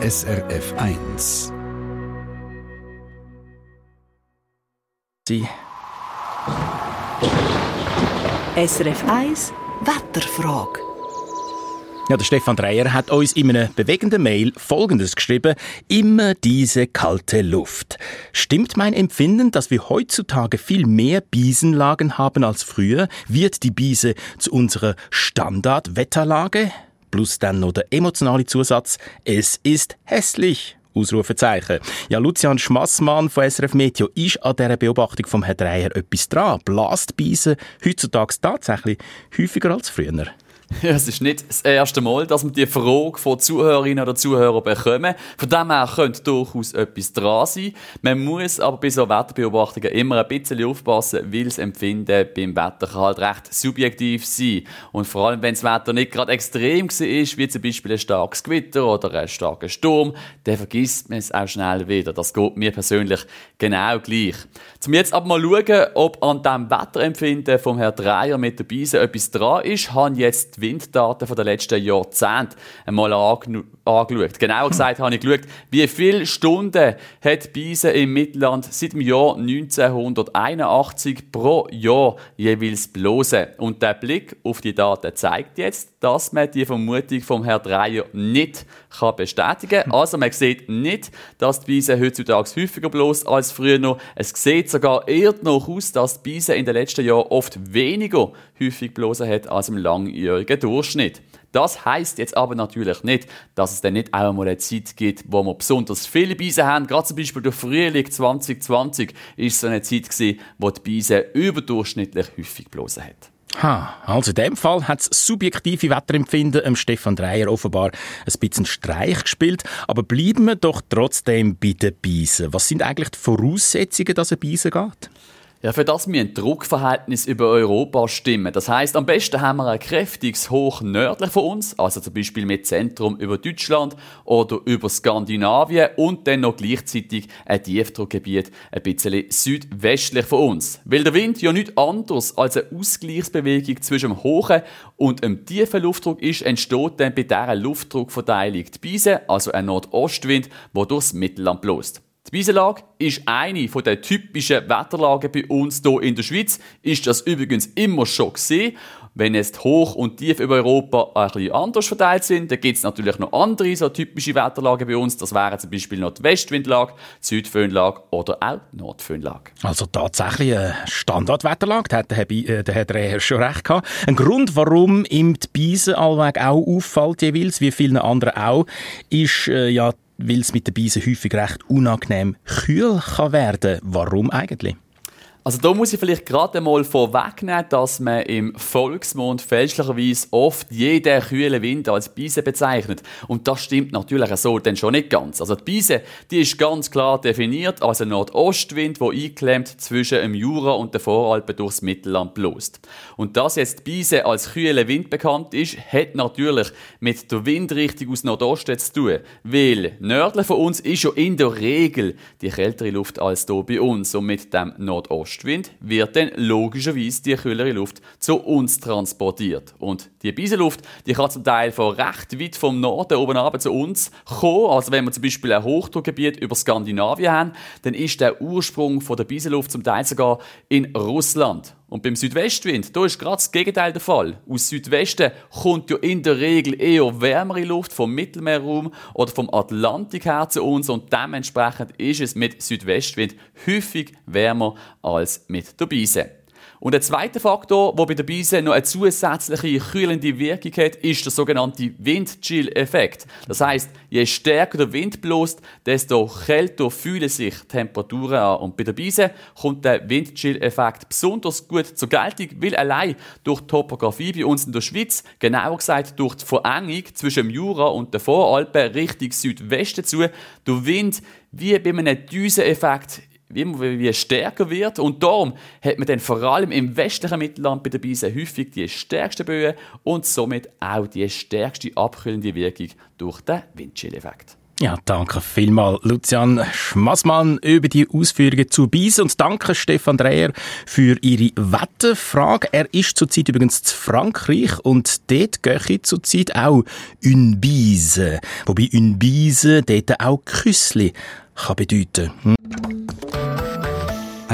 SRF 1. Sie. SRF 1 Wetterfrage. Ja, der Stefan Dreyer hat uns in einer bewegenden Mail Folgendes geschrieben. Immer diese kalte Luft. Stimmt mein Empfinden, dass wir heutzutage viel mehr Biesenlagen haben als früher? Wird die Biese zu unserer Standardwetterlage? Plus dann noch der emotionale Zusatz. Es ist hässlich. Ausrufezeichen. Ja, Lucian Schmassmann von SRF Meteo ist an dieser Beobachtung vom Herrn Dreyer etwas dran. Blastbiesen heutzutage tatsächlich häufiger als früher. Ja, es ist nicht das erste Mal, dass wir die Frage von Zuhörerinnen oder Zuhörern bekommen. Von dem her könnte durchaus etwas dran sein. Man muss aber bei so Wetterbeobachtungen immer ein bisschen aufpassen, weil das Empfinden beim Wetter kann halt recht subjektiv sein. Und vor allem, wenn das Wetter nicht gerade extrem ist, wie zum Beispiel ein starkes Gewitter oder ein starker Sturm, dann vergisst man es auch schnell wieder. Das geht mir persönlich genau gleich. Zum jetzt aber mal schauen, ob an dem Wetterempfinden vom Herrn Dreier mit der Beise etwas dran ist, haben jetzt die Winddaten der letzten Jahrzehnte einmal angeschaut. Genauer gesagt habe ich geschaut, wie viele Stunden hat Biese im Mittelland seit dem Jahr 1981 pro Jahr jeweils blosen. Und der Blick auf die Daten zeigt jetzt, dass man die Vermutung vom Herrn Dreier nicht kann bestätigen kann. Also man sieht nicht, dass die Biese heutzutage häufiger bloß als früher noch. Es sieht sogar eher noch aus, dass die Biese in den letzten Jahren oft weniger häufig blosen hat als im langjährigen Durchschnitt. Das heißt jetzt aber natürlich nicht, dass es dann nicht auch mal eine Zeit gibt, wo wir besonders viele Biesen haben. Gerade zum Beispiel der Frühling 2020 ist so eine Zeit gewesen, wo die Biese überdurchschnittlich häufig blosen hat. Ha, also in dem Fall hat das subjektive Wetterempfinden dem Stefan Dreyer offenbar ein bisschen Streich gespielt. Aber bleiben wir doch trotzdem bei den Biesen. Was sind eigentlich die Voraussetzungen, dass ein Biesen geht? Ja, für das ein Druckverhältnis über Europa stimmen. Das heißt, am besten haben wir ein kräftiges Hoch nördlich von uns, also zum Beispiel mit Zentrum über Deutschland oder über Skandinavien und dann noch gleichzeitig ein Tiefdruckgebiet ein bisschen südwestlich von uns. Weil der Wind ja nicht anders als eine Ausgleichsbewegung zwischen dem hohen und dem tiefen Luftdruck ist, entsteht dann bei dieser Luftdruckverteilung die Beise, also ein Nordostwind, der durchs Mittelland bläst. Die Wiesenlage ist eine der typischen Wetterlagen bei uns hier in der Schweiz. Ist das übrigens immer schon gesehen. Wenn es hoch und tief über Europa ein bisschen anders verteilt sind, dann gibt es natürlich noch andere so typische Wetterlagen bei uns. Das wären zum Beispiel noch die Westwindlage, die Südföhnlage oder auch Nordföhnlage. Also tatsächlich eine Standardwetterlage, da hat der Herr, äh, schon recht gehabt. Ein Grund, warum ihm die Beise allweg auch auffällt jeweils, wie vielen anderen auch, ist äh, ja weil es mit den Beisen häufig recht unangenehm kühl kann werden. Warum eigentlich? Also da muss ich vielleicht gerade einmal vorwegnehmen, dass man im Volksmund fälschlicherweise oft jeden kühlen Wind als Biese bezeichnet. Und das stimmt natürlich so dann schon nicht ganz. Also die Biese, die ist ganz klar definiert als ein Nordostwind, der eingeklemmt zwischen dem Jura und den Voralpen durchs Mittelland bläst. Und dass jetzt die Biese als kühler Wind bekannt ist, hat natürlich mit der Windrichtung aus Nordosten zu tun. Weil nördlich von uns ist ja in der Regel die kältere Luft als hier bei uns. Und mit dem Nordost Ostwind wird dann logischerweise die kühlere Luft zu uns transportiert. Und die Beisenluft, die kann zum Teil von recht weit vom Norden oben runter zu uns kommen. Also wenn wir zum Beispiel ein Hochdruckgebiet über Skandinavien haben, dann ist der Ursprung von der Beisenluft zum Teil sogar in Russland. Und beim Südwestwind, da ist gerade das Gegenteil der Fall. Aus Südwesten kommt ja in der Regel eher wärmere Luft vom Mittelmeerraum oder vom Atlantik her zu uns und dementsprechend ist es mit Südwestwind häufig wärmer als mit der Beise. Und der zweite Faktor, der bei der Beise noch eine zusätzliche kühlende Wirkung hat, ist der sogenannte Windchill-Effekt. Das heißt, je stärker der Wind bloßt, desto kälter fühlen sich Temperaturen an. Und bei der Beise kommt der Windchill-Effekt besonders gut zur Geltung, weil allein durch die Topografie bei uns in der Schweiz, genauer gesagt durch die Verengung zwischen dem Jura und den Voralpen Richtung Südwesten zu, der Wind wie bei einem Düseneffekt immer wie stärker wird. Und darum hat man dann vor allem im westlichen Mittelland bei der Beise häufig die stärksten Böen und somit auch die stärkste abkühlende Wirkung durch den Windchill-Effekt. Ja, danke vielmal, Lucian Schmassmann, über die Ausführungen zu Biesen und danke Stefan Dreher für Ihre Wetterfrage. Er ist zurzeit übrigens zu Frankreich und dort gehe zurzeit auch une Bise, wobei une Bise dort auch Küssli kann bedeuten. Hm?